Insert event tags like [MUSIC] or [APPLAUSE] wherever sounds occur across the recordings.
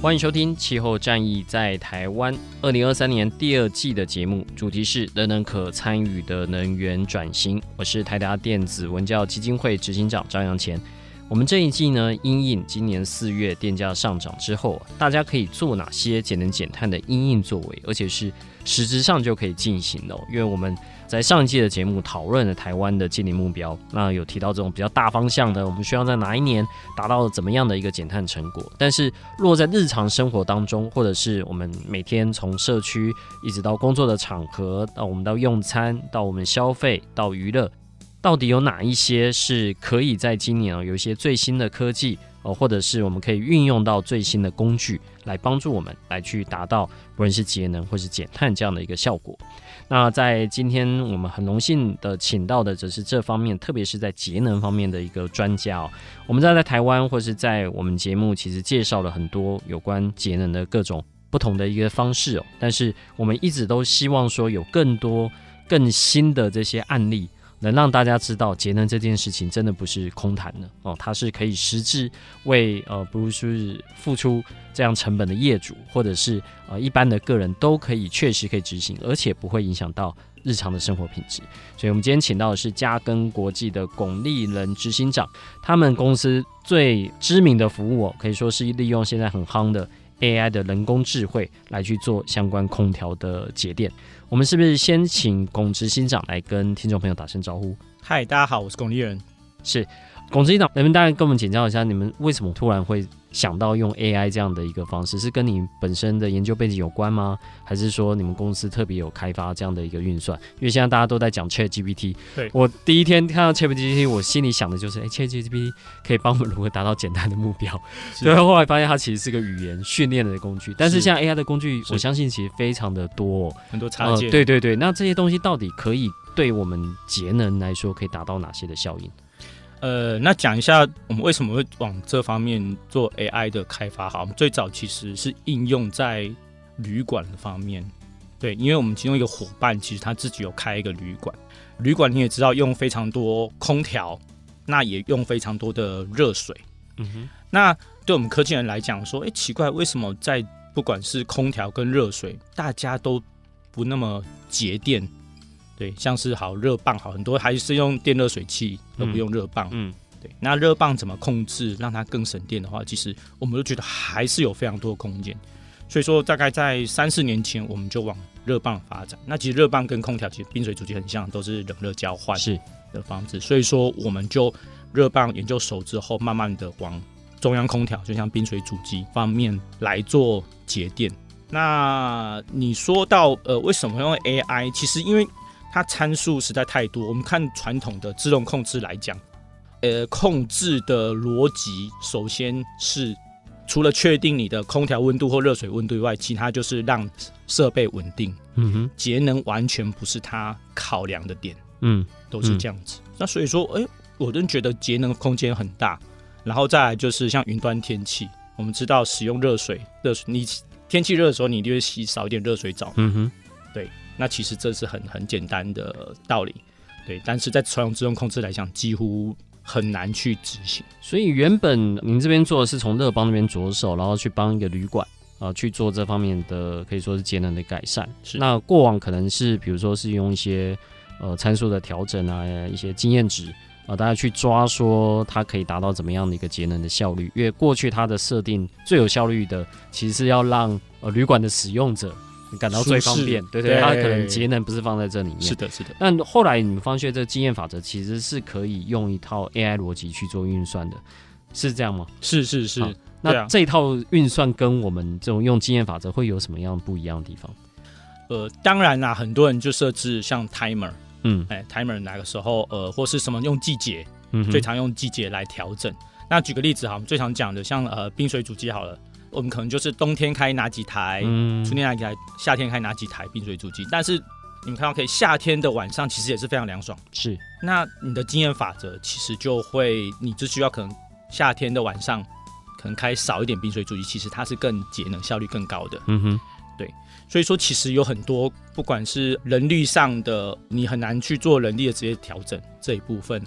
欢迎收听《气候战役在台湾》二零二三年第二季的节目，主题是“人人可参与的能源转型”。我是台达电子文教基金会执行长张扬前。我们这一季呢，因应今年四月电价上涨之后，大家可以做哪些节能减碳的因应作为，而且是实质上就可以进行的。因为我们在上一季的节目讨论了台湾的净零目标，那有提到这种比较大方向的，我们需要在哪一年达到怎么样的一个减碳成果。但是落在日常生活当中，或者是我们每天从社区一直到工作的场合，到我们到用餐，到我们消费，到娱乐。到底有哪一些是可以在今年啊，有一些最新的科技哦，或者是我们可以运用到最新的工具来帮助我们来去达到不论是节能或是减碳这样的一个效果。那在今天我们很荣幸的请到的则是这方面，特别是在节能方面的一个专家哦。我们知道在台湾或是在我们节目其实介绍了很多有关节能的各种不同的一个方式哦，但是我们一直都希望说有更多更新的这些案例。能让大家知道节能这件事情真的不是空谈的哦，它是可以实质为呃，不是付出这样成本的业主，或者是呃一般的个人都可以确实可以执行，而且不会影响到日常的生活品质。所以，我们今天请到的是嘉庚国际的巩立人执行长，他们公司最知名的服务哦可以说是利用现在很夯的 AI 的人工智慧来去做相关空调的节电。我们是不是先请龚执行长来跟听众朋友打声招呼？嗨，大家好，我是龚立人。是龚执行长，能不能大概跟我们请教一下，你们为什么突然会想到用 AI 这样的一个方式？是跟你本身的研究背景有关吗？还是说你们公司特别有开发这样的一个运算？因为现在大家都在讲 ChatGPT，对，我第一天看到 ChatGPT，我心里想的就是，哎，ChatGPT 可以帮我们如何达到简单的目标？[LAUGHS] 所以后来发现它其实是个语言训练的工具。但是像 AI 的工具，我相信其实非常的多，很多插件、呃。对对对，那这些东西到底可以对我们节能来说，可以达到哪些的效应？呃，那讲一下我们为什么会往这方面做 AI 的开发。好，我们最早其实是应用在旅馆的方面，对，因为我们其中一个伙伴其实他自己有开一个旅馆，旅馆你也知道用非常多空调，那也用非常多的热水。嗯哼，那对我们科技人来讲说，哎，奇怪，为什么在不管是空调跟热水，大家都不那么节电？对，像是好热棒好，很多还是用电热水器，而不用热棒。嗯，对。那热棒怎么控制让它更省电的话，其实我们都觉得还是有非常多的空间。所以说，大概在三四年前，我们就往热棒发展。那其实热棒跟空调其实冰水主机很像，都是冷热交换是的方式。所以说，我们就热棒研究熟之后，慢慢的往中央空调，就像冰水主机方面来做节电。那你说到呃，为什么用 AI？其实因为它参数实在太多。我们看传统的自动控制来讲，呃，控制的逻辑首先是除了确定你的空调温度或热水温度以外，其他就是让设备稳定。嗯哼，节能完全不是它考量的点。嗯，都是这样子。嗯、那所以说，哎、欸，我真觉得节能空间很大。然后再来就是像云端天气，我们知道使用热水，热水你天气热的时候，你就会洗少一点热水澡。嗯哼，对。那其实这是很很简单的道理，对，但是在传统自动控制来讲，几乎很难去执行。所以原本您这边做的是从乐邦那边着手，然后去帮一个旅馆啊、呃、去做这方面的可以说是节能的改善。是。那过往可能是比如说是用一些呃参数的调整啊，一些经验值啊，大家去抓说它可以达到怎么样的一个节能的效率？因为过去它的设定最有效率的，其实是要让呃旅馆的使用者感到最方便，对对，它可能节能不是放在这里面。是的，是的。那后来你们发现这个经验法则其实是可以用一套 AI 逻辑去做运算的，是这样吗？是是是。那这套运算跟我们这种用经验法则会有什么样不一样的地方？呃，当然啦，很多人就设置像 timer，嗯，哎，timer 哪个时候，呃，或是什么用季节，嗯，最常用季节来调整。那举个例子哈，我们最常讲的像呃冰水主机好了，我们可能就是冬天开哪几台，嗯，春天哪几台，夏天开哪几台冰水主机。但是你们看到可以夏天的晚上其实也是非常凉爽，是。那你的经验法则其实就会，你只需要可能夏天的晚上。可能开少一点冰水主机，其实它是更节能、效率更高的。嗯哼，对，所以说其实有很多，不管是人力上的，你很难去做人力的直接调整这一部分。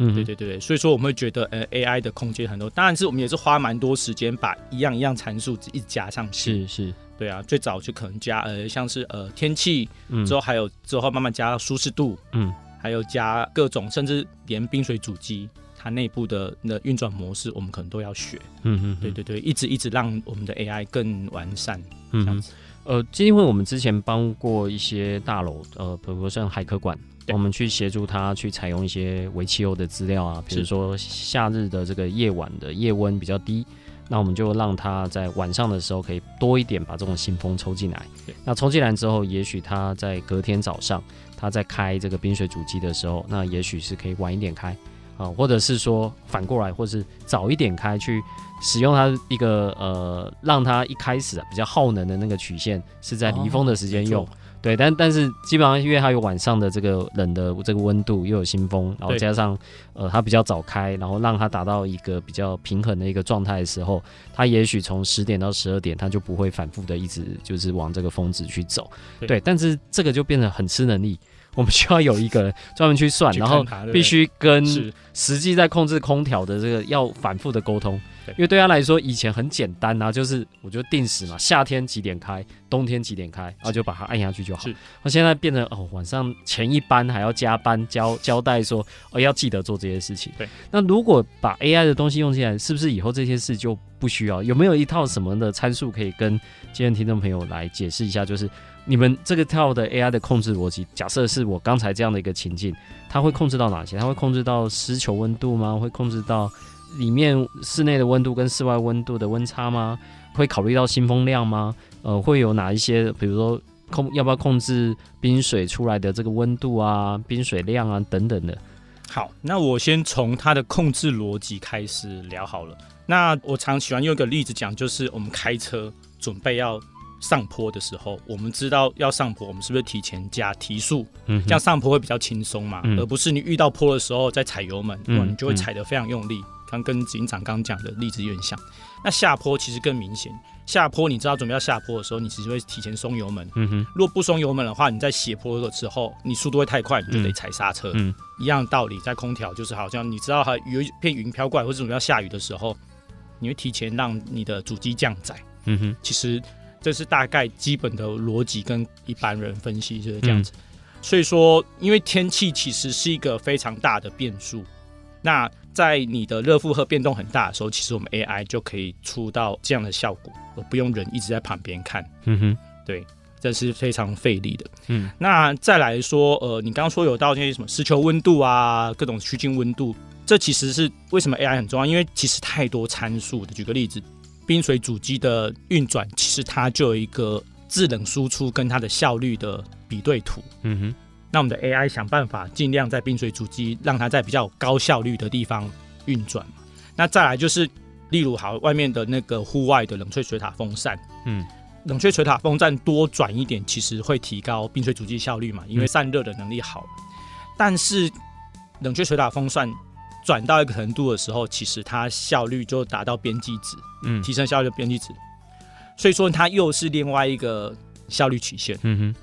嗯，对对对对，所以说我们会觉得，呃，AI 的空间很多。当然是我们也是花蛮多时间把一样一样参数一直加上去。是是，对啊，最早就可能加呃，像是呃天气，之后还有之后慢慢加舒适度，嗯，还有加各种，甚至连冰水主机。它内部的那运转模式，我们可能都要学。嗯嗯，对对对，一直一直让我们的 AI 更完善。嗯，这样子。呃，基金会我们之前帮过一些大楼，呃，比如说像海科馆，我们去协助他去采用一些为气候的资料啊，比如说夏日的这个夜晚的夜温比较低，那我们就让他在晚上的时候可以多一点把这种新风抽进来。那抽进来之后，也许他在隔天早上他在开这个冰水主机的时候，那也许是可以晚一点开。啊，或者是说反过来，或是早一点开去使用它一个呃，让它一开始比较耗能的那个曲线是在离峰的时间用，哦、对，但但是基本上因为它有晚上的这个冷的这个温度，又有新风，然后加上呃它比较早开，然后让它达到一个比较平衡的一个状态的时候，它也许从十点到十二点，它就不会反复的一直就是往这个峰值去走，对，对，但是这个就变得很吃能力。我们需要有一个人 [LAUGHS] 专门去算，然后必须跟实际在控制空调的这个要反复的沟通，因为对他来说以前很简单啊，就是我就定时嘛，夏天几点开，冬天几点开，然后就把它按下去就好。那现在变成哦，晚上前一班还要加班交交代说哦要记得做这些事情。对，那如果把 AI 的东西用进来，是不是以后这些事就不需要？有没有一套什么的参数可以跟今天听众朋友来解释一下？就是。你们这个套的 AI 的控制逻辑，假设是我刚才这样的一个情境，它会控制到哪些？它会控制到湿球温度吗？会控制到里面室内的温度跟室外温度的温差吗？会考虑到新风量吗？呃，会有哪一些？比如说控要不要控制冰水出来的这个温度啊、冰水量啊等等的？好，那我先从它的控制逻辑开始聊好了。那我常喜欢用一个例子讲，就是我们开车准备要。上坡的时候，我们知道要上坡，我们是不是提前加提速？嗯，这样上坡会比较轻松嘛，嗯，而不是你遇到坡的时候再踩油门，嗯，你就会踩得非常用力。跟执行长刚讲的例子有点像。那下坡其实更明显，下坡你知道准备要下坡的时候，你其实会提前松油门。嗯哼，如果不松油门的话，你在斜坡的时候，你速度会太快，你就得踩刹车。嗯，一样的道理，在空调就是好像你知道它有一片云飘过来，或者准备要下雨的时候，你会提前让你的主机降载。嗯哼，其实。这是大概基本的逻辑，跟一般人分析就是这样子。嗯、所以说，因为天气其实是一个非常大的变数，那在你的热负荷变动很大的时候，其实我们 AI 就可以出到这样的效果，而不用人一直在旁边看。嗯哼，对，这是非常费力的。嗯，那再来说，呃，你刚刚说有到那些什么实球温度啊，各种趋近温度，这其实是为什么 AI 很重要？因为其实太多参数的。举个例子。冰水主机的运转，其实它就有一个制冷输出跟它的效率的比对图。嗯哼，那我们的 AI 想办法尽量在冰水主机让它在比较高效率的地方运转嘛。那再来就是，例如好外面的那个户外的冷却水塔风扇，嗯，冷却水塔风扇多转一点，其实会提高冰水主机效率嘛，因为散热的能力好。嗯、但是冷却水塔风扇。转到一个程度的时候，其实它效率就达到边际值，嗯，提升效率的边际值，所以说它又是另外一个效率曲线，嗯哼。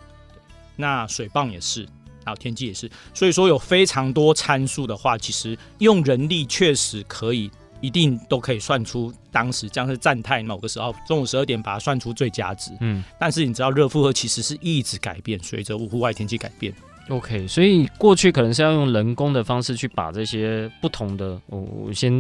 那水泵也是，还有天气也是，所以说有非常多参数的话，其实用人力确实可以，一定都可以算出当时这样是站态某个时候中午十二点把它算出最佳值，嗯。但是你知道热负荷其实是一直改变，随着户外天气改变。OK，所以过去可能是要用人工的方式去把这些不同的，我我先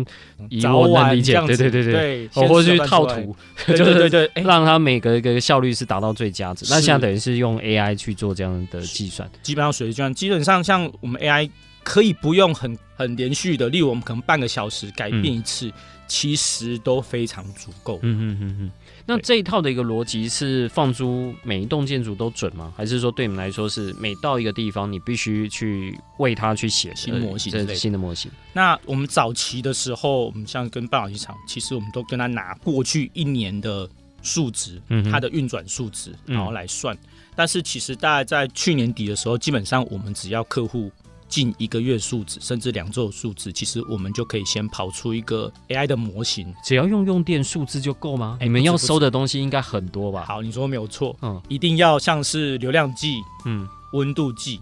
以我能理解，对对对对对，或者去套图，[LAUGHS] 就是对对对，让它每个一个效率是达到最佳值。那现在等于是用 AI 去做这样的计算，基本上随机计算，基本上像我们 AI 可以不用很很连续的，例如我们可能半个小时改变一次，其实都非常足够。嗯嗯嗯嗯。那这一套的一个逻辑是放租每一栋建筑都准吗？还是说对你们来说是每到一个地方你必须去为它去写新模型？这是新的模型。那我们早期的时候，我们像跟半导体厂，其实我们都跟他拿过去一年的数值，嗯，它的运转数值，然后来算。但是其实大概在去年底的时候，基本上我们只要客户。近一个月数字，甚至两周的数字，其实我们就可以先跑出一个 AI 的模型。只要用用电数字就够吗？你们要收的东西应该很多吧？好，你说没有错，嗯，一定要像是流量计，嗯，温度计，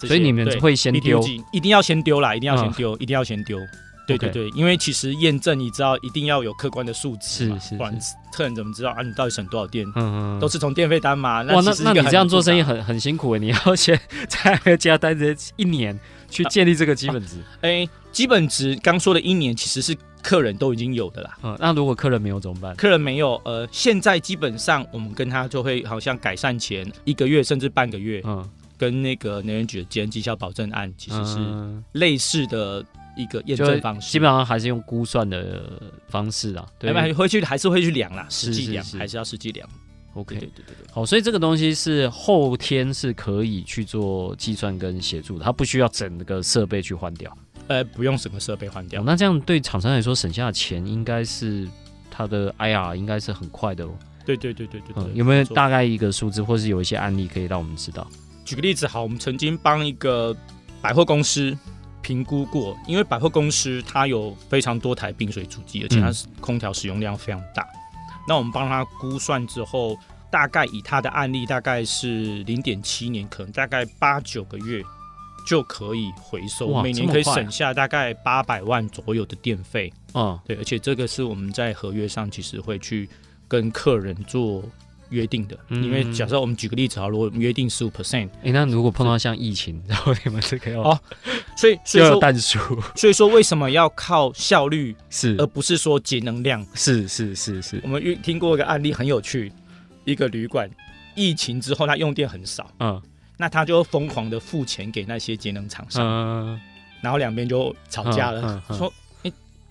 所以你们会先丢，一定要先丢啦，一定要先丢，一定要先丢。对对对，因为其实验证你知道一定要有客观的数字，是是，不然客人怎么知道啊？你到底省多少电？嗯嗯，都是从电费单嘛。哇，那那你这样做生意很很辛苦诶，你要先在家待着一年去建立这个基本值。[LAUGHS] 哎，基本值刚说的一年其实是客人都已经有的啦。嗯，那如果客人没有怎么办？客人没有，呃，现在基本上我们跟他就会好像改善前一个月甚至半个月，嗯，跟那个能源局的节能绩效保证案其实是类似的。一个验证方式，基本上还是用估算的方式啊，对，回去还是会去量啦，实际量还是要实际量。OK，对对对对，好，所以这个东西是后天是可以去做计算跟协助的，它不需要整个设备去换掉，呃，不用整个设备换掉。那这样对厂商来说省下的钱应该是它的 IR 应该是很快的哦。对对对对对，有没有大概一个数字，或是有一些案例可以让我们知道？举个例子，好，我们曾经帮一个百货公司。评估过，因为百货公司它有非常多台冰水主机，而且它是空调使用量非常大。嗯、那我们帮他估算之后，大概以他的案例，大概是零点七年，可能大概八九个月就可以回收，每年可以省下大概八百万左右的电费。嗯，对，而且这个是我们在合约上其实会去跟客人做。约定的，因为假设我们举个例子啊，如果约定十五 percent，哎，那如果碰到像疫情，然后你们这个要哦，所以所以说淡数，[LAUGHS] 所以说为什么要靠效率是，而不是说节能量？是是是是，我们遇听过一个案例很有趣，一个旅馆疫情之后，他用电很少，嗯，那他就疯狂的付钱给那些节能厂商，嗯，然后两边就吵架了，说。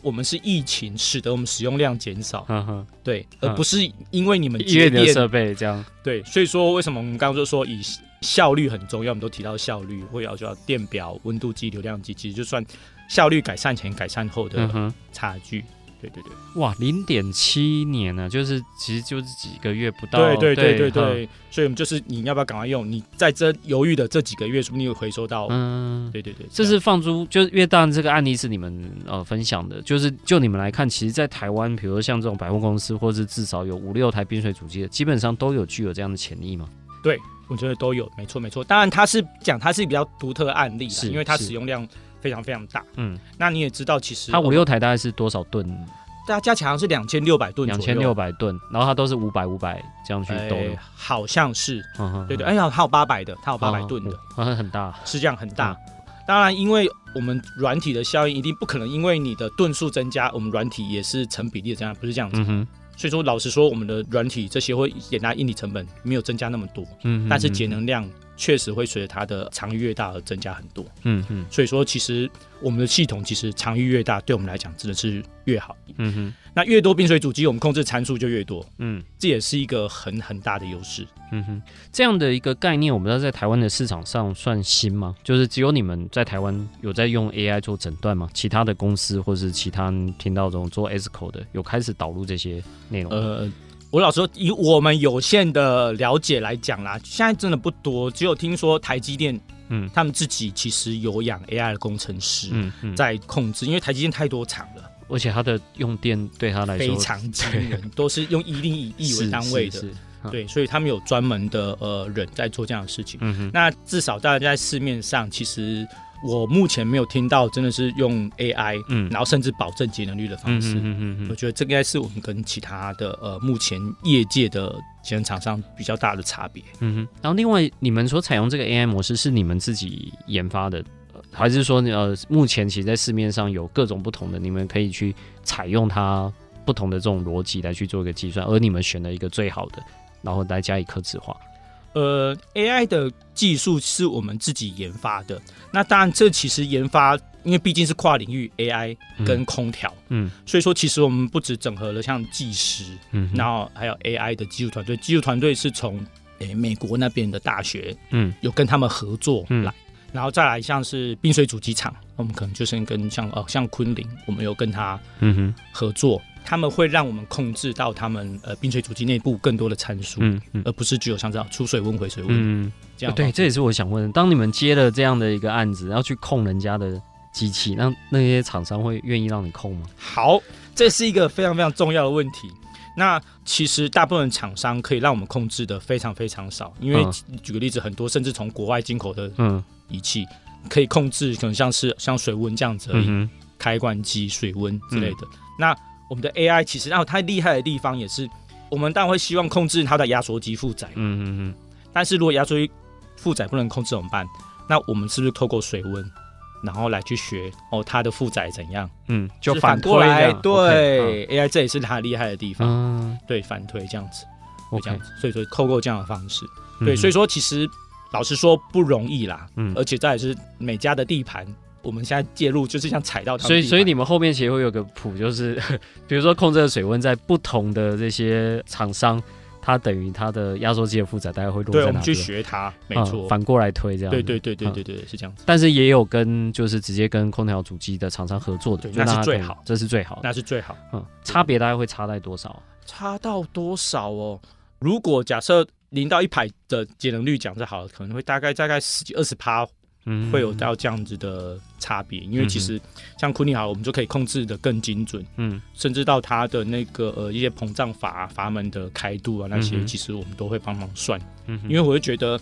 我们是疫情使得我们使用量减少，呵呵对，而不是因为你们节电。设备这样，对，所以说为什么我们刚刚就说以效率很重要，我们都提到效率，会要求要电表、温度计、流量计，其实就算效率改善前、改善后的差距。对对对，哇，零点七年呢，就是其实就是几个月不到。对对对对对，所以我们就是你要不要赶快用？你在这犹豫的这几个月，说不定会回收到。嗯，对对对，这是放租，就是因为当然这个案例是你们呃分享的，就是就你们来看，其实，在台湾，比如说像这种百货公司，或是至少有五六台冰水主机的，基本上都有具有这样的潜力吗？对，我觉得都有，没错没错。当然，它是讲它是比较独特的案例，是因为它使用量。非常非常大，嗯，那你也知道，其实它五六台大概是多少吨？大家加起来是两千六百吨，两千六百吨，然后它都是五百五百这样去兜，好像是，对对，哎呀，它有八百的，它有八百吨的，很大，是这样很大。当然，因为我们软体的效应一定不可能，因为你的吨数增加，我们软体也是成比例的增加，不是这样子。所以说，老实说，我们的软体这些会给它硬体成本没有增加那么多，嗯，但是节能量。确实会随着它的长域越大而增加很多，嗯嗯，所以说其实我们的系统其实长域越大，对我们来讲真的是越好，嗯哼。那越多冰水主机，我们控制参数就越多，嗯，这也是一个很很大的优势，嗯哼。这样的一个概念，我们知道在台湾的市场上算新吗？就是只有你们在台湾有在用 AI 做诊断吗？其他的公司或是其他听到这种做 ESCO 的有开始导入这些内容？呃。我老实说，以我们有限的了解来讲啦，现在真的不多，只有听说台积电，嗯，他们自己其实有养 AI 的工程师，嗯嗯，在控制，因为台积电太多厂了，而且它的用电对他来说非常惊人，都是用一定以亿为单位的，对，所以他们有专门的呃人在做这样的事情。嗯哼，那至少大家在市面上，其实我目前没有听到真的是用 AI，嗯然后甚至保证节能率的方式。嗯嗯嗯嗯我觉得这应该是我们跟其他的呃目前业界的节能厂商比较大的差别。嗯哼。然后另外，你们所采用这个 AI 模式是你们自己研发的，呃还是说呃目前其实在市面上有各种不同的，你们可以去采用它不同的这种逻辑来去做一个计算，而你们选了一个最好的，然后来加以客制化。呃，AI 的技术是我们自己研发的。那当然，这其实研发，因为毕竟是跨领域 AI 跟空调，嗯。所以说其实我们不止整合了像技师，嗯然后还有 AI 的技术团队。技术团队是从诶美国那边的大学嗯。有跟他们合作嗯。来，然后再来像是冰水主机厂，我们可能就是跟像呃像昆凌，我们有跟他嗯哼。合作，他们会让我们控制到他们呃冰水主机内部更多的参数，嗯嗯而不是具有像这样出水温、回水温、嗯，这样。对，这也是我想问的。当你们接了这样的一个案子，然后去控人家的机器，那那些厂商会愿意让你控吗？好，这是一个非常非常重要的问题。那其实大部分厂商可以让我们控制的非常非常少，因为嗯举个例子，很多甚至从国外进口的嗯仪器可以控制，可能像是像水温这样子而已，嗯开关机、水温之类的。那我们的 AI 其实，然后它厉害的地方也是，我们当然会希望控制它的压缩机负载，嗯嗯嗯。但是如果压缩机负载不能控制怎么办？那我们是不是透过水温，然后来去学哦它的负载怎样？嗯，就反推对、AI 这也是它厉害的地方。嗯对，反推这样子，这样子，所以说透过这样的方式，嗯。对，所以说其实老实说不容易啦，嗯。而且再也是每家的地盘，我们现在介入就是想踩到他们所以，所以你们后面其实会有个谱，就是 [LAUGHS] 比如说控制的水温在不同的这些厂商，它等于它的压缩机的负载大概会落对，在哪里？我们去学它，没嗯错，反过来推这样。对对对对对对，是这样子，但是也有跟就是直接跟空调主机的厂商合作的，那是最好这是最好。那是最好。嗯，差别大概会差在多少？差到多少哦？如果假设零到一百的节能率讲是好了，可能会大概大概十几二十趴嗯，会有到这样子的差别，因为其实像库尼好了，我们就可以控制的更精准。嗯。甚至到它的那个呃一些膨胀阀阀门的开度啊，那些嗯其实我们都会帮忙算，嗯，因为我会觉得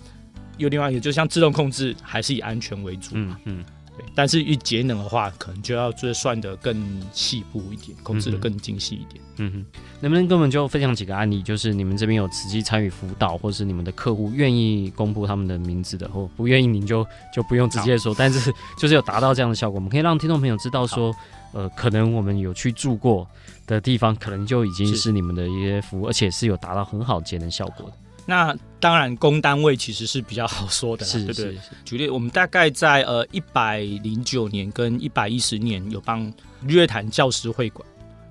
有另外一个，就像自动控制还是以安全为主嘛，嗯嗯对。但是一节能的话，可能就要就算的更细部一点，控制的更精细一点。嗯哼，能不能跟我们就分享几个案例？就是你们这边有实际参与辅导，或是你们的客户愿意公布他们的名字的，或不愿意您就就不用直接说。但是就是有达到这样的效果，我们可以让听众朋友知道说，呃，可能我们有去住过的地方，可能就已经是是你们的一些服务，而且是有达到很好节能效果的。那当然，公单位其实是比较好说的啦，是对不对？是是，举例，我们大概在呃一百零九年跟一百一十年有帮日月潭教师会馆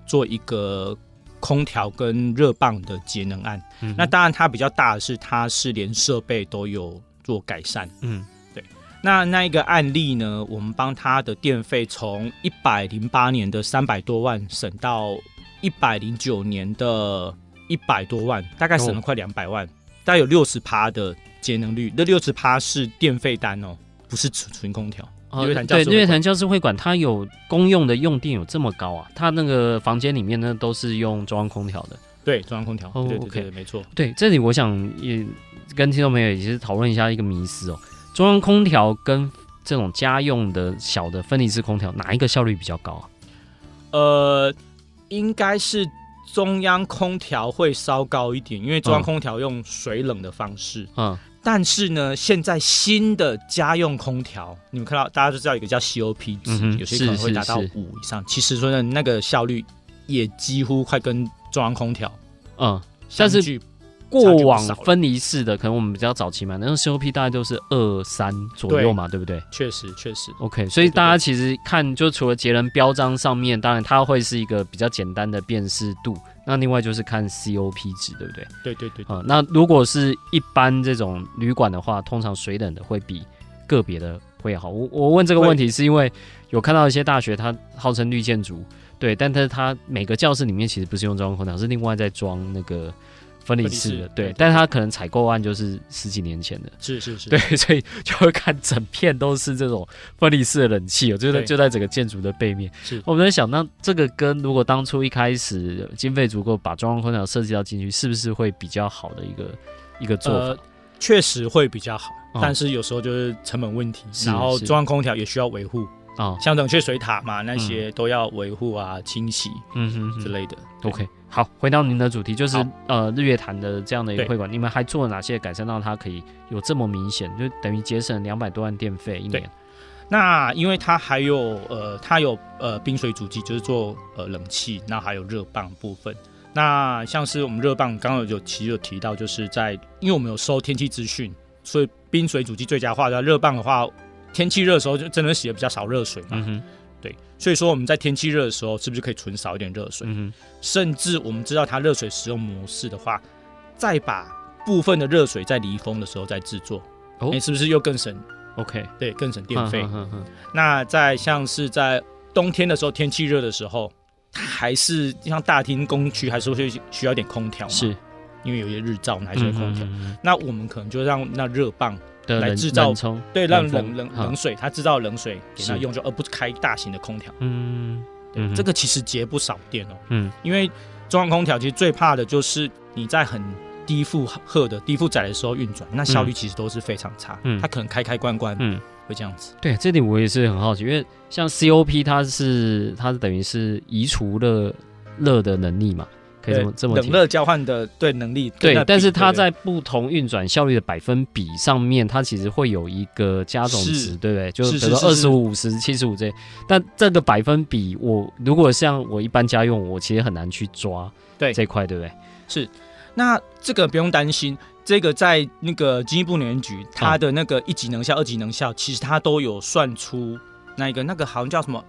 做一个空调跟热棒的节能案。嗯那当然，它比较大的是，它是连设备都有做改善。嗯那那一个案例呢，我们帮他的电费从一百零八年的三百多万省到一百零九年的一百多万，大概省了快两百万，大概有六十趴的节能率。那六十趴是电费单哦，不是纯纯空调。哦对日月潭教师会馆，它有公用的用电有这么高啊？它那个房间里面呢都是用中央空调的。对，中央空调。哦对对对，没错。对，这里我想也跟听众朋友也是讨论一下一个迷思哦。中央空调跟这种家用的小的分离式空调，哪一个效率比较高啊？呃，应该是中央空调会稍高一点，因为中央空调用水冷的方式。嗯但是呢，现在新的家用空调，你们看到大家都知道有一个叫 COP 值，嗯有些可能会达到五以上。其实说呢，那个效率也几乎快跟中央空调嗯，但是过往分离式的，可能我们比较早期嘛，那种 COP 大概都是二三左右嘛，对不对确实确实，？OK，所以大家其实看，就除了节能标章上面，当然它会是一个比较简单的辨识度，那另外就是看 COP 值，对不对？对对对，啊、那如果是一般这种旅馆的话，通常水冷的会比个别的会好。我我问这个问题是因为有看到一些大学，它号称绿建筑，对，但它它每个教室里面其实不是用中央空调，是另外在装那个分离式的，对但是它可能采购案就是十几年前的，是是是，对，[LAUGHS] 所以就会看整片都是这种分离式的冷气，我觉得对。就在整个建筑的背面。是。我们在想，那这个跟如果当初一开始经费足够，把中央空调设计到进去，是不是会比较好的一个一个做法？呃，确实会比较好，哦、但是有时候就是成本问题，是然后中央空调也需要维护。啊，像冷却水塔嘛，那些都要维护啊、清洗，嗯哼，哼。之类的。OK，好，回到您的主题，就是呃日月潭的这样的一个会馆，你们还做了哪些改善，让它可以有这么明显，就等于节省两百多万电费一年？那因为它还有呃，它有呃冰水主机，就是做呃冷气，那还有热棒部分。那像是我们热棒，刚刚有其实有提到，就是在因为我们有收天气资讯，所以冰水主机最佳化，那热棒的话。天气热的时候就真的洗的比较少热水嘛，对，所以说我们在天气热的时候是不是可以存少一点热水？嗯、甚至我们知道它热水使用模式的话，再把部分的热水在离峰的时候再制作，哦、欸，是不是又更省？OK，对，更省电费。那在像是在冬天的时候，天气热的时候，还是像大厅工区还是会需要一点空调嘛？是，因为有些日照还是有空调。嗯、哼哼那我们可能就让那热棒。来制造对，让冷冷冷水，它制造冷水给它用，就而不是开大型的空调。嗯，对，这个其实节不少电哦。嗯，因为中央空调其实最怕的就是你在很低负荷的低负载的时候运转，那效率其实都是非常差。嗯，它可能开开关关，嗯，会这样子。对，这点我也是很好奇，因为像 COP 它是它是等于是移除了热的能力嘛。这么这么冷热交换的对能力对，但是它在不同运转效率的百分比上面，它其实会有一个加总值，对不对？就是比如说二十五、五十、七十五这，但这个百分比，我如果像我一般家用，我其实很难去抓对这块，对不对？是，那这个不用担心，这个在那个经济部能源局，它的那个一级能效、二级能效，其实它都有算出那个那个好像叫什么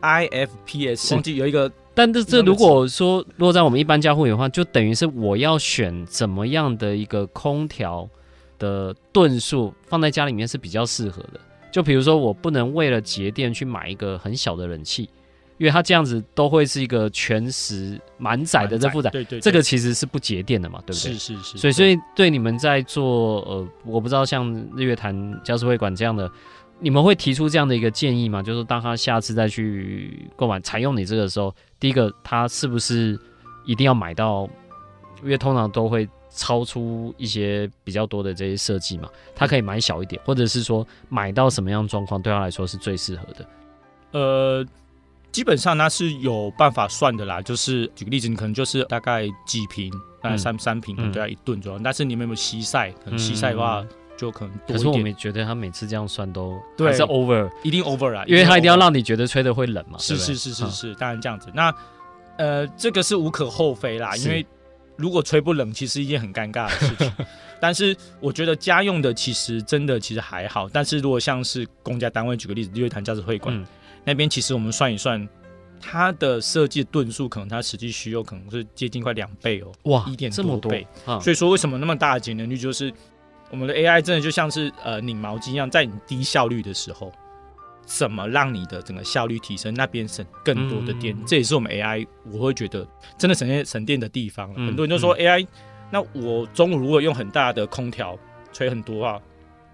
IFPS，忘记有一个。但这这如果说落在我们一般家户的话，就等于是我要选怎么样的一个空调的吨数放在家里面是比较适合的。就比如说，我不能为了节电去买一个很小的冷气，因为它这样子都会是一个全时满载的这负载，对对，这个其实是不节电的嘛，对不对？是是是。所以所以对你们在做呃，我不知道像日月潭家事会馆这样的。你们会提出这样的一个建议吗？就是当他下次再去购买采用你这个的时候，第一个他是不是一定要买到？因为通常都会超出一些比较多的这些设计嘛，他可以买小一点，或者是说买到什么样状况对他来说是最适合的？呃，基本上那是有办法算的啦。就是举个例子，你可能就是大概几瓶，大概三、嗯、三瓶，可能都要一吨左右。嗯、但是你们有没有西晒？可能西晒的话。嗯就可能多，可是我们觉得他每次这样算都还是 over，一定 over 啊，因为他一定要让你觉得吹的会冷嘛。是是是是是，当然这样子。那呃，这个是无可厚非啦，因为如果吹不冷，其实一件很尴尬的事情。[LAUGHS] 但是我觉得家用的其实真的其实还好，但是如果像是公家单位，举个例子，日月潭家事会馆那边，其实我们算一算，它的设计吨数可能它实际需要可能是接近快两倍哦，哇，一点这么多倍。所以说为什么那么大的节能率就是？我们的 AI 真的就像是呃拧毛巾一样，在你低效率的时候，怎么让你的整个效率提升，那边省更多的电，嗯、这也是我们 AI 我会觉得真的省电省电的地方。嗯、很多人就说 AI，、嗯、那我中午如果用很大的空调吹很多啊，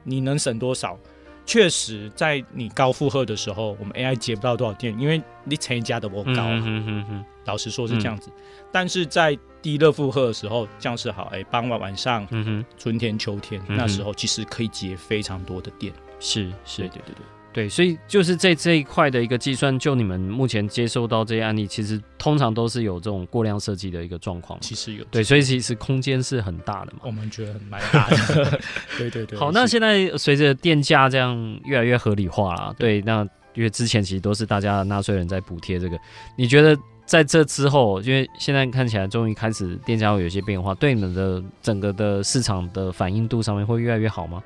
你能省多少？确实，在你高负荷的时候，我们 AI 接不到多少电，因为你成家的我高、啊。嗯嗯嗯嗯、老实说是这样子，嗯、但是在低热负荷的时候，这样是好。哎、欸，傍晚晚上，嗯哼，春天秋天、嗯、那时候，其实可以节非常多的电。是是，对对对对。对，所以就是在这一块的一个计算，就你们目前接收到这些案例，其实通常都是有这种过量设计的一个状况。其实有，对，所以其实空间是很大的嘛。我们觉得很蛮大的。[LAUGHS] 对对对。好，那现在随着电价这样越来越合理化了，对，那因为之前其实都是大家纳税人在补贴这个，你觉得在这之后，因为现在看起来终于开始电价会有一些变化，对你们的整个的市场的反应度上面会越来越好吗？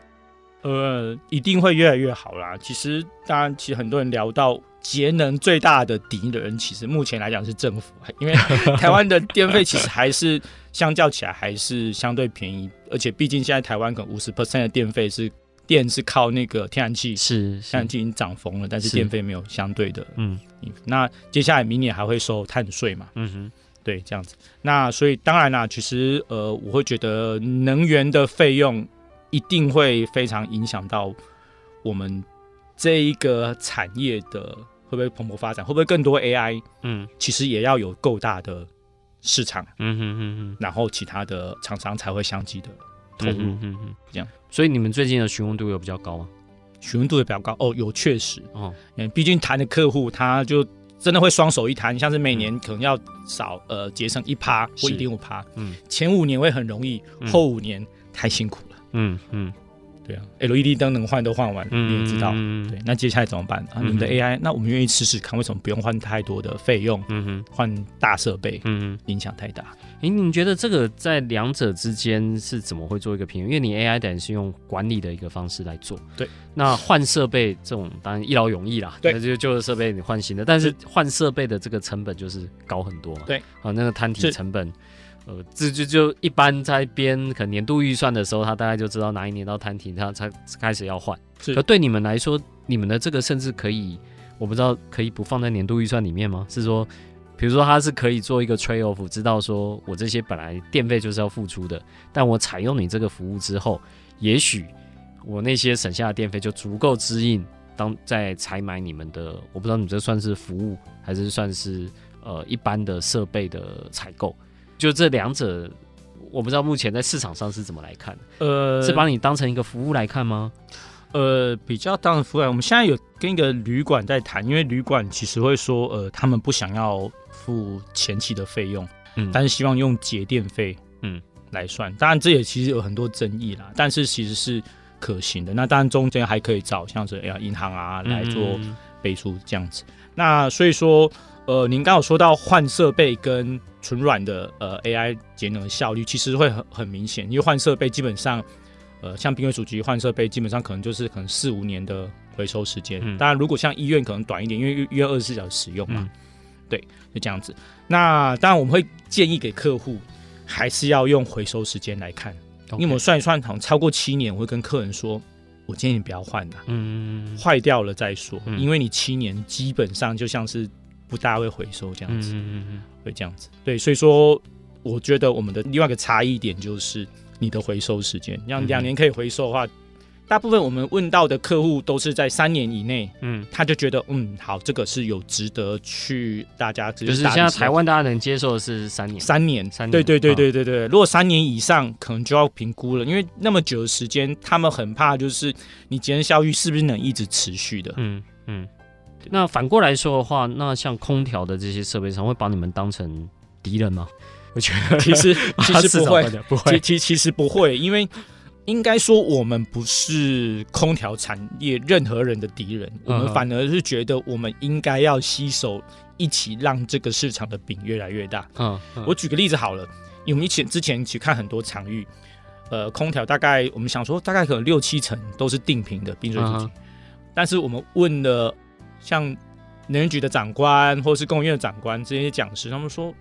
呃，一定会越来越好啦。其实，当然，其实很多人聊到节能最大的敌人，其实目前来讲是政府，因为 [LAUGHS] 台湾的电费其实还是相较起来还是相对便宜，而且毕竟现在台湾可能五十 percent 的电费是电是靠那个天然气，是，是天然气已经涨疯了，但是电费没有相对的，嗯，那接下来明年还会收碳税嘛？嗯哼，对，这样子。那所以当然啦，其实呃，我会觉得能源的费用。一定会非常影响到我们这一个产业的会不会蓬勃发展，会不会更多 AI？嗯，其实也要有够大的市场，嗯哼哼哼，然后其他的厂商才会相继的投入，嗯嗯嗯，这样。所以你们最近的询问度有比较高吗？询问度也比较高哦，有确实。哦，嗯，毕竟谈的客户他就真的会双手一摊，像是每年可能要少呃节省一趴或一点五趴，嗯，前五年会很容易，后五年太辛苦。了，嗯嗯。对啊，LED 灯能换都换完，嗯、你也知道。对，那接下来怎么办？啊，你们的 AI，那我们愿意试试看，为什么不用换太多的费用？嗯哼，换大设备，嗯哼，影响太大。哎，你觉得这个在两者之间是怎么会做一个平衡？因为你 AI 等于是用管理的一个方式来做，对。那换设备这种当然一劳永逸啦，对，就旧的设备你换新的，但是换设备的这个成本就是高很多嘛，对。啊，那个摊体成本。呃，这就就一般在编可能年度预算的时候，他大概就知道哪一年到摊停，他才开始要换。是，可对你们来说，你们的这个甚至可以，我不知道可以不放在年度预算里面吗？是说，比如说它是可以做一个 trade off，知道说我这些本来电费就是要付出的，但我采用你这个服务之后，也许我那些省下的电费就足够支应当在采买你们的，我不知道你这算是服务还是算是呃一般的设备的采购。就这两者，我不知道目前在市场上是怎么来看。呃，是把你当成一个服务来看吗？呃，比较当成服务来。我们现在有跟一个旅馆在谈，因为旅馆其实会说，呃，他们不想要付前期的费用，嗯，但是希望用节电费，嗯，来算。当然，这也其实有很多争议啦，但是其实是可行的。那当然中间还可以找像是哎呀银行啊来做背书这样子。那所以说。呃，您刚有说到换设备跟纯软的呃 AI 节能效率，其实会很很明显，因为换设备基本上，呃，像冰柜主机换设备基本上可能就是可能四五年的回收时间。嗯、当然，如果像医院可能短一点，因为医院二十四小时使用嘛，嗯、对，就这样子。那当然我们会建议给客户还是要用回收时间来看因为我们算一算，好像超过七年，我会跟客人说，我建议你不要换的，嗯，坏掉了再说，嗯、因为你七年基本上就像是。不大会回收这样子，嗯嗯嗯，会这样子，对，所以说我觉得我们的另外一个差异点就是你的回收时间，像两年可以回收的话，大部分我们问到的客户都是在三年以内，嗯，他就觉得嗯好，这个是有值得去大家，就是现在台湾大家能接受的是三年，三年，三年，对对对对对对，如果三年以上可能就要评估了，因为那么久的时间，他们很怕就是你节能效益是不是能一直持续的，嗯嗯。那反过来说的话，那像空调的这些设备商会把你们当成敌人吗？我觉得 [LAUGHS] 其实 [LAUGHS] 其实不会，不会，其其实不会，因为应该说我们不是空调产业任何人的敌人，我们反而是觉得我们应该要携手一起让这个市场的饼越来越大。嗯，我举个例子好了，因为我们以前之前去看很多场域，呃，空调大概我们想说大概可能六七成都是定频的冰水主机，但是我们问了。像能源局的长官，或是工研院的长官这些讲师，他们说，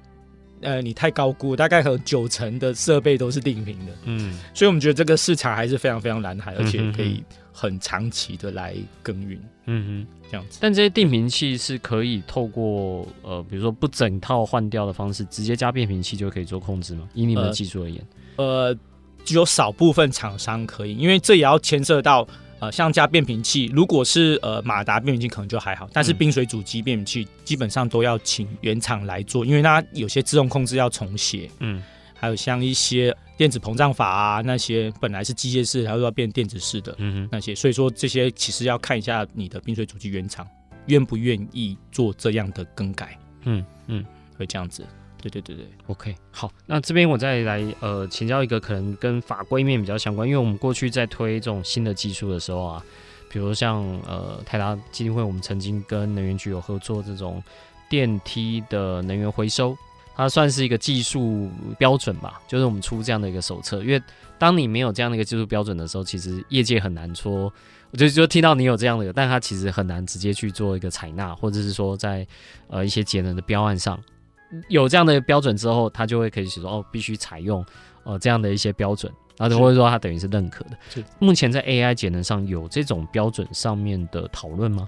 呃，你太高估，大概有九成的设备都是定频的，嗯，所以我们觉得这个市场还是非常非常蓝海，而且可以很长期的来耕耘，嗯哼，这样子。但这些定频器是可以透过呃，比如说不整套换掉的方式，直接加变频器就可以做控制吗？以你们的技术而言，呃，呃，只有少部分厂商可以，因为这也要牵涉到。呃，像加变频器，如果是呃马达变频器可能就还好，但是冰水主机变频器基本上都要请原厂来做，因为它有些自动控制要重写，嗯，还有像一些电子膨胀阀啊那些本来是机械式，它都要变电子式的，嗯哼，那些，所以说这些其实要看一下你的冰水主机原厂愿不愿意做这样的更改，嗯嗯，会这样子。对对对对，OK，好，那这边我再来呃请教一个可能跟法规面比较相关，因为我们过去在推这种新的技术的时候啊，比如像呃泰达基金会，我们曾经跟能源局有合作这种电梯的能源回收，它算是一个技术标准吧，就是我们出这样的一个手册，因为当你没有这样的一个技术标准的时候，其实业界很难说，我就就听到你有这样的，但它其实很难直接去做一个采纳，或者是说在呃一些节能的标案上。有这样的标准之后，他就会可以写说哦，必须采用呃这样的一些标准，然后或者说他等于是认可的。是目前在 AI 节能上有这种标准上面的讨论吗？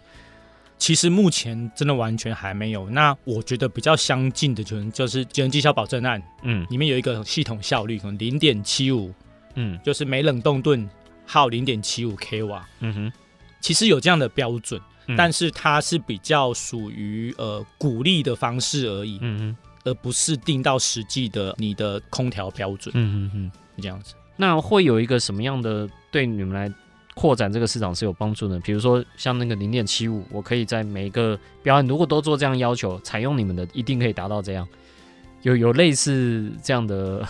其实目前真的完全还没有。那我觉得比较相近的，就是就是节能绩效保证案，嗯，里面有一个系统效率可能零点七五，嗯，就是每冷冻吨耗零点七五 k 瓦，嗯哼，其实有这样的标准。但是它是比较属于呃鼓励的方式而已，嗯嗯，而不是定到实际的你的空调标准，嗯嗯嗯，这样子。那会有一个什么样的对你们来扩展这个市场是有帮助的？比如说像那个零点七五，我可以在每一个标案如果都做这样要求，采用你们的一定可以达到这样。有有类似这样的，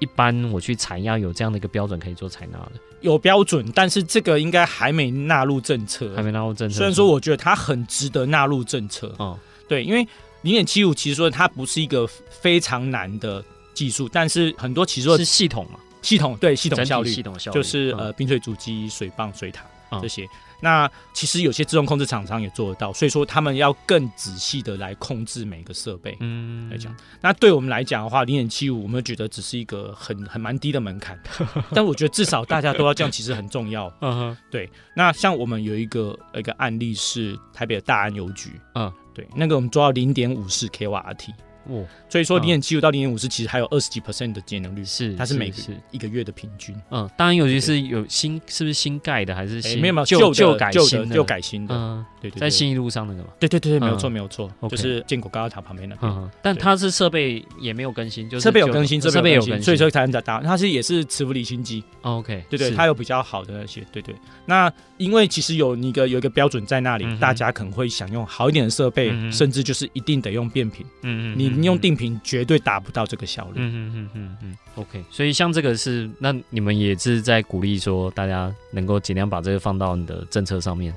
一般我去采样有这样的一个标准可以做采纳的。有标准，但是这个应该还没纳入政策，还没纳入政策。虽然说我觉得它很值得纳入政策，哦，对，因为零点七五其实说它不是一个非常难的技术，但是很多其实说是系统嘛，系统对系统效率，系统效率就是、嗯、呃冰水主机、水泵、水塔、嗯、这些。那其实有些自动控制厂商也做得到，所以说他们要更仔细的来控制每个设备。嗯，来讲，那对我们来讲的话，零点七五，我们觉得只是一个很 [LAUGHS] 很蛮低的门槛，[LAUGHS] 但我觉得至少大家都要这样，其实很重要。[LAUGHS] 嗯哼，对。那像我们有一个一个案例是台北的大安邮局，嗯，对，那个我们做到零点五四 kWt。哦，所以说零点七五到零点五是其实还有二十几 percent 的节能率，是它是每个一个月的平均。嗯，当然，尤其是有新是不是新盖的还是新？没有没有旧旧改新的，旧改新的。嗯，对对，在新一路上那个嘛。对对对对，没有错没有错，就是建国高架桥旁边那边。但它是设备也没有更新，就是设备有更新，设备有更新，所以说才能达到。它是也是磁浮离心机。OK，对对，它有比较好的那些。对对，那因为其实有一个有一个标准在那里，大家可能会想用好一点的设备，甚至就是一定得用变频。嗯嗯，你。用定频绝对达不到这个效率。嗯嗯嗯嗯嗯。OK，所以像这个是，那你们也是在鼓励说，大家能够尽量把这个放到你的政策上面，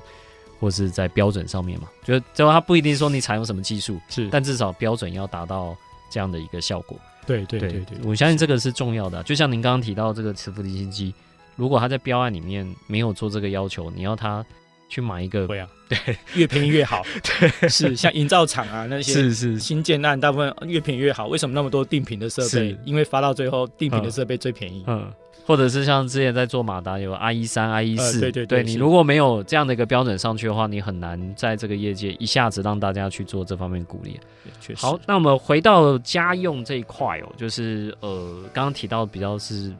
或是在标准上面嘛？就最后它不一定说你采用什么技术，是，但至少标准要达到这样的一个效果。对对对对，我相信这个是重要的。就像您刚刚提到这个磁浮离心机，如果它在标案里面没有做这个要求，你要它。去买一个，会啊，[LAUGHS] 对，越便宜越好，[LAUGHS] 对，是像营造厂啊 [LAUGHS] 那些，是是新建案，大部分越便宜越好。为什么那么多定频的设备？因为发到最后，定频的设备最便宜。嗯，或者是像之前在做马达有 I 一三、I 一四，对对对，你如果没有这样的一个标准上去的话，你很难在这个业界一下子让大家去做这方面鼓励。确实。好，那我们回到家用这一块哦，就是呃，刚刚提到比较是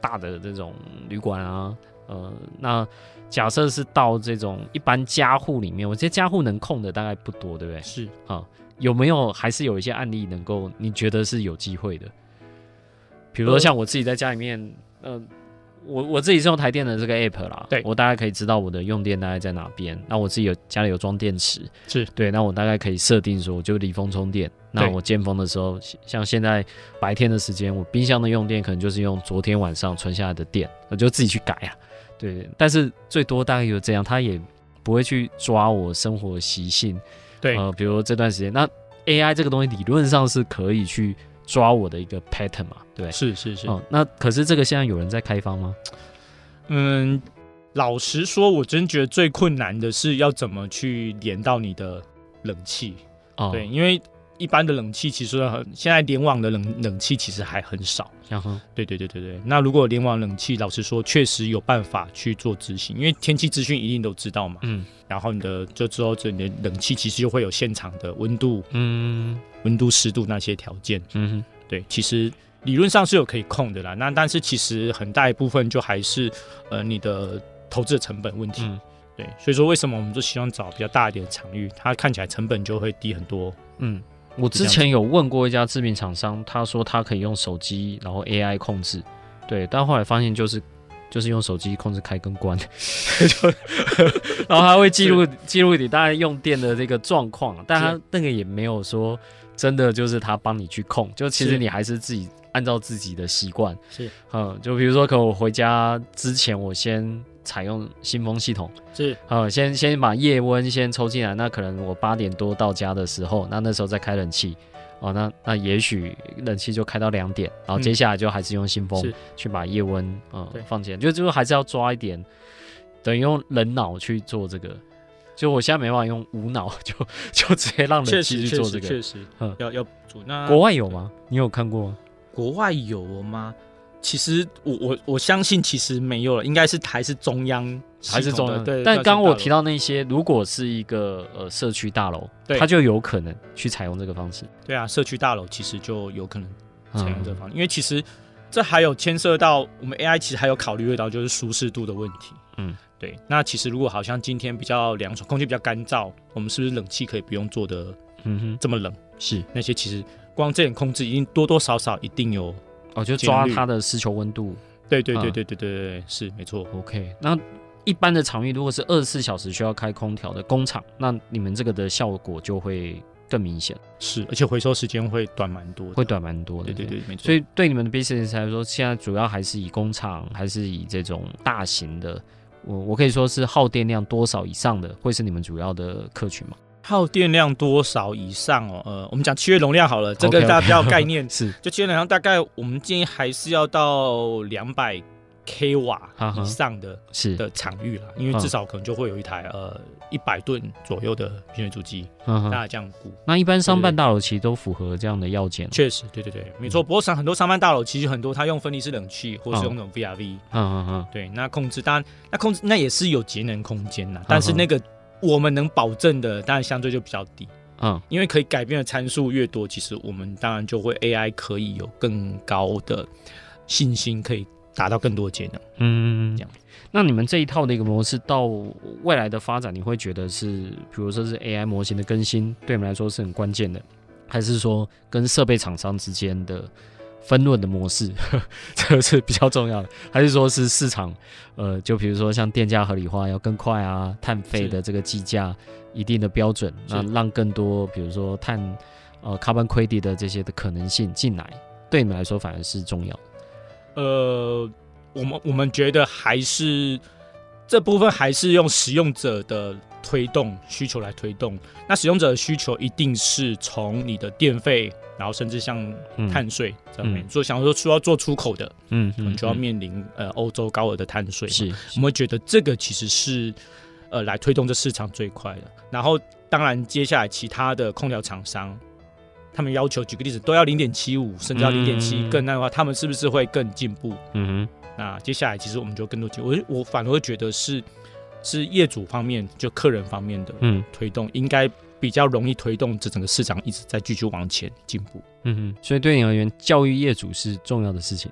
大的这种旅馆啊，呃，那。假设是到这种一般家户里面，我觉得家户能控的大概不多，对不对？是啊，有没有还是有一些案例能够你觉得是有机会的？比如说像我自己在家里面，嗯、呃，我我自己是用台电的这个 app 啦，对，我大概可以知道我的用电大概在哪边。那我自己有家里有装电池，是对，那我大概可以设定说，我就离峰充电。那我尖峰的时候，像现在白天的时间，我冰箱的用电可能就是用昨天晚上存下来的电，我就自己去改啊。对，但是最多大概有这样，他也不会去抓我生活习性。对，呃，比如这段时间，那 AI 这个东西理论上是可以去抓我的一个 pattern 嘛？对，是是是。哦，那可是这个现在有人在开发吗？嗯，老实说，我真觉得最困难的是要怎么去连到你的冷气。哦，对，因为。一般的冷气其实很，现在联网的冷冷气其实还很少。然后，对对对对对。那如果联网冷气，老实说，确实有办法去做执行，因为天气资讯一定都知道嘛。嗯。然后你的就之后，这你的冷气其实就会有现场的温度，嗯，温度、湿度那些条件。嗯哼。对，其实理论上是有可以控的啦。那但是其实很大一部分就还是呃你的投资的成本问题。嗯。对，所以说为什么我们就希望找比较大一点的场域，它看起来成本就会低很多。嗯。我之前有问过一家知名厂商，他说他可以用手机，然后 AI 控制，对，但后来发现就是就是用手机控制开跟关，[LAUGHS] 就然后他会记录记录你大概用电的这个状况，但他那个也没有说真的就是他帮你去控，就其实你还是自己按照自己的习惯，是，嗯，就比如说可能我回家之前我先。采用新风系统。是，嗯，先先把夜温先抽进来，那可能我八点多到家的时候，那那时候再开冷气，哦，那那也许冷气就开到两点，然后接下来就还是用新风去把夜温嗯放进来，就就还是要抓一点，等于用人脑去做这个，就我现在没办法用无脑，[LAUGHS] 就就直接让冷气去做这个，确实，嗯，要要补。那国外有吗？你有看过吗？国外有吗？其实我我我相信其实没有了，应该是还是中央还是中央对。但刚刚我提到那些，如果是一个呃社区大楼，它就有可能去采用这个方式。对啊，社区大楼其实就有可能采用这个方式，嗯、因为其实这还有牵涉到我们 AI，其实还有考虑到就是舒适度的问题。嗯，对。那其实如果好像今天比较凉爽，空气比较干燥，我们是不是冷气可以不用做的嗯哼这么冷？是那些其实光这点控制，已经多多少少一定有。哦，就抓它的湿球温度，对对对对对对对，是没错。OK，那一般的场域如果是二十四小时需要开空调的工厂，那你们这个的效果就会更明显。是，而且回收时间会短蛮多，会短蛮多的。对对对，没错。所以对你们的 business 来说，现在主要还是以工厂，还是以这种大型的，我我可以说是耗电量多少以上的，会是你们主要的客群吗？耗电量多少以上哦？呃，我们讲七月容量好了，这个大家比较概念。[LAUGHS] 是，就七月容量大概我们建议还是要到两百 k 瓦以上的是的场域啦，因为至少可能就会有一台呃一百吨左右的平水主机，大家这样估。那一般商办大楼其实都符合这样的要件。确实，对对对，没错。不过商很多商办大楼其实很多它用分离式冷气，或是用那种 VRV。嗯嗯嗯。对，那控制当然，那控制那也是有节能空间呐，但是那个。我们能保证的，当然相对就比较低，嗯，因为可以改变的参数越多，其实我们当然就会 AI 可以有更高的信心，可以达到更多节能，嗯，这样。那你们这一套的一个模式到未来的发展，你会觉得是，比如说是 AI 模型的更新，对我们来说是很关键的，还是说跟设备厂商之间的？分论的模式，[LAUGHS] 这个是比较重要的，还是说是市场？呃，就比如说像电价合理化要更快啊，碳费的这个计价一定的标准，那让更多比如说碳呃 carbon credit 的这些的可能性进来，对你们来说反而是重要。呃，我们我们觉得还是这部分还是用使用者的推动需求来推动，那使用者的需求一定是从你的电费。然后甚至像碳税上面，做想说需要做出口的，嗯，可能就要面临呃欧洲高额的碳税。是，我们会觉得这个其实是呃来推动这市场最快的。然后当然接下来其他的空调厂商，他们要求举个例子都要零点七五，甚至要零点七更那的话，他们是不是会更进步？嗯哼。那接下来其实我们就更多机会，我我反而会觉得是是业主方面就客人方面的嗯推动应该。比较容易推动这整个市场一直在继续往前进步。嗯哼，所以对你而言，教育业主是重要的事情。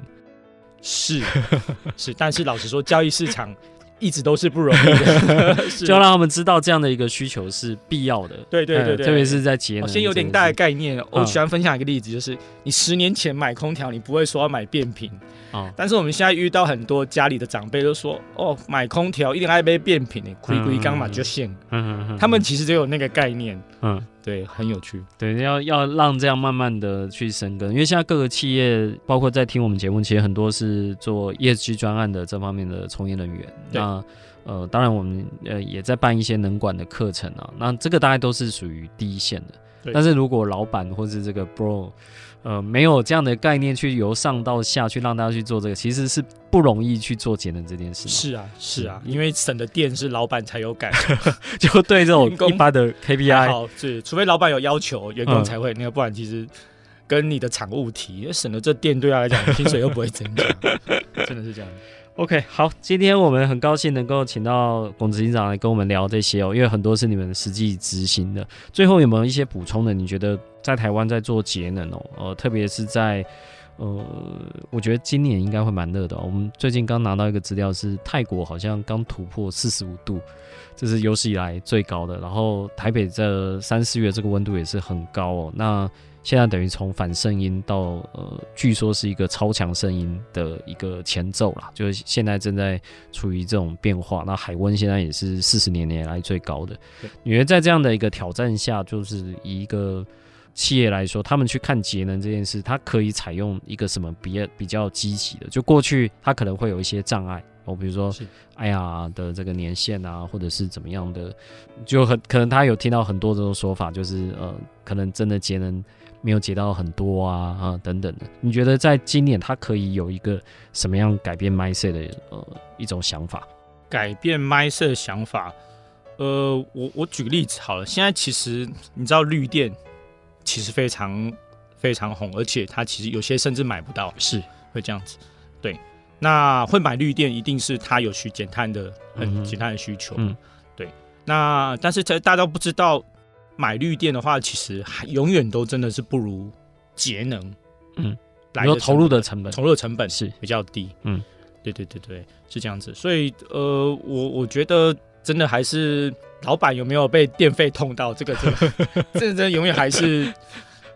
是 [LAUGHS] 是，但是老实说，教育市场一直都是不容易的，[LAUGHS] 就要让他们知道这样的一个需求是必要的。对对对对，特别是在节能。先有点大的概念，我喜欢分享一个例子，就是你十年前买空调，你不会说要买变频。但是我们现在遇到很多家里的长辈都说，哦，买空调一定爱被变频的，亏亏刚嘛就限。嗯嗯他们其实就有那个概念。嗯，对，很有趣。对，要要让这样慢慢的去生根，因为现在各个企业，包括在听我们节目，其实很多是做业绩专案的这方面的从业人员。对那呃，当然我们呃也在办一些能管的课程啊。那这个大概都是属于第一线的。对但是如果老板或是这个 bro。呃，没有这样的概念去由上到下去让大家去做这个，其实是不容易去做节能这件事。是啊，是啊，因为省的电是老板才有感，[LAUGHS] 就对这种 [LAUGHS] 一般的 [LAUGHS] KPI，好是，除非老板有要求，员工才会那个，不然其实跟你的产物提省了这电，对他来讲薪水又不会增加，真的是这样。OK，好，今天我们很高兴能够请到龚执行长来跟我们聊这些哦，因为很多是你们实际执行的。最后有没有一些补充的？你觉得在台湾在做节能哦，呃，特别是在呃，我觉得今年应该会蛮热的哦。我们最近刚拿到一个资料，是泰国好像刚突破四十五度，这是有史以来最高的。然后台北这三四月这个温度也是很高哦。那现在等于从反声音到呃，据说是一个超强声音的一个前奏啦，就是现在正在处于这种变化。那海温现在也是四十年年来最高的。你觉得在这样的一个挑战下，就是以一个企业来说，他们去看节能这件事，它可以采用一个什么比较比较积极的？就过去它可能会有一些障碍，哦，比如说哎呀的这个年限啊，或者是怎么样的，就很可能他有听到很多这种说法，就是呃，可能真的节能。没有接到很多啊啊等等的，你觉得在今年他可以有一个什么样改变 mindset 的呃一种想法？改变 mindset 的想法，呃，我我举个例子好了，现在其实你知道绿电其实非常非常红，而且它其实有些甚至买不到，是会这样子。对，那会买绿电一定是它有去减碳的很减碳的需求，嗯，对。那但是大家都不知道。买绿电的话，其实还永远都真的是不如节能，嗯，来的投入的成本，投入的成本是。比较低，嗯，对对对对，是这样子。所以呃，我我觉得真的还是老板有没有被电费痛到，这个 [LAUGHS] 这个，这个真的永远还是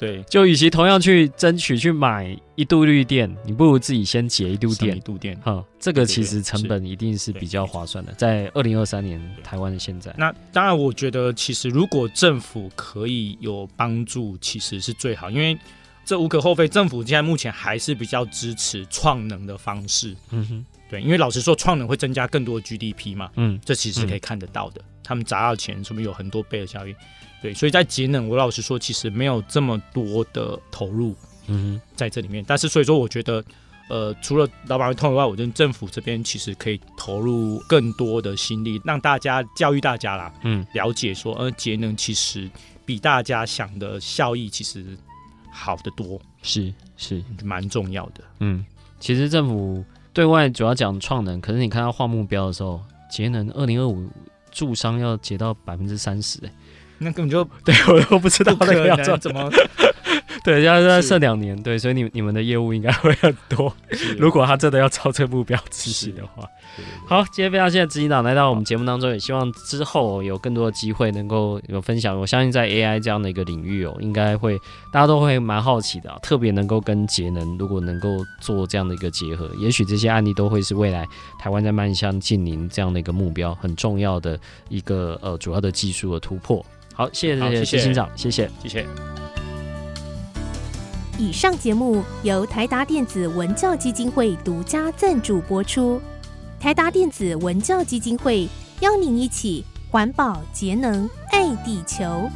对，就与其同样去争取去买一度绿电，你不如自己先结一度电。一度电，哈，这个其实成本一定是比较划算的。在二零二三年台湾的现在，那当然，我觉得其实如果政府可以有帮助，其实是最好，因为这无可厚非，政府现在目前还是比较支持创能的方式。嗯哼，对，因为老实说，创能会增加更多的 GDP 嘛。嗯，这其实是可以看得到的，嗯、他们砸到钱，是不是有很多倍的效益？对，所以在节能，我老实说，其实没有这么多的投入，嗯，在这里面。但是，所以说，我觉得，呃，除了老板会痛以外，我觉得政府这边其实可以投入更多的心力，让大家教育大家啦，嗯，了解说，呃，节能其实比大家想的效益其实好得多，是是蛮重要的。嗯，其实政府对外主要讲创能，可是你看他画目标的时候，节能二零二五住商要节到百分之三十，哎。那根本就对我都不知道那个要做怎么，对，要再设两年，对，所以你你们的业务应该会很多。如果他真的要朝这个目标执行的话，好，今天非常谢谢执行长来到我们节目当中，也希望之后有更多的机会能够有分享。我相信在 AI 这样的一个领域哦，应该会大家都会蛮好奇的，特别能够跟节能如果能够做这样的一个结合，也许这些案例都会是未来台湾在迈向近邻这样的一个目标很重要的一个呃主要的技术的突破。好，谢谢谢谢执行长，谢谢谢谢。以上节目由台达电子文教基金会独家赞助播出。台达电子文教基金会邀您一起环保节能爱地球。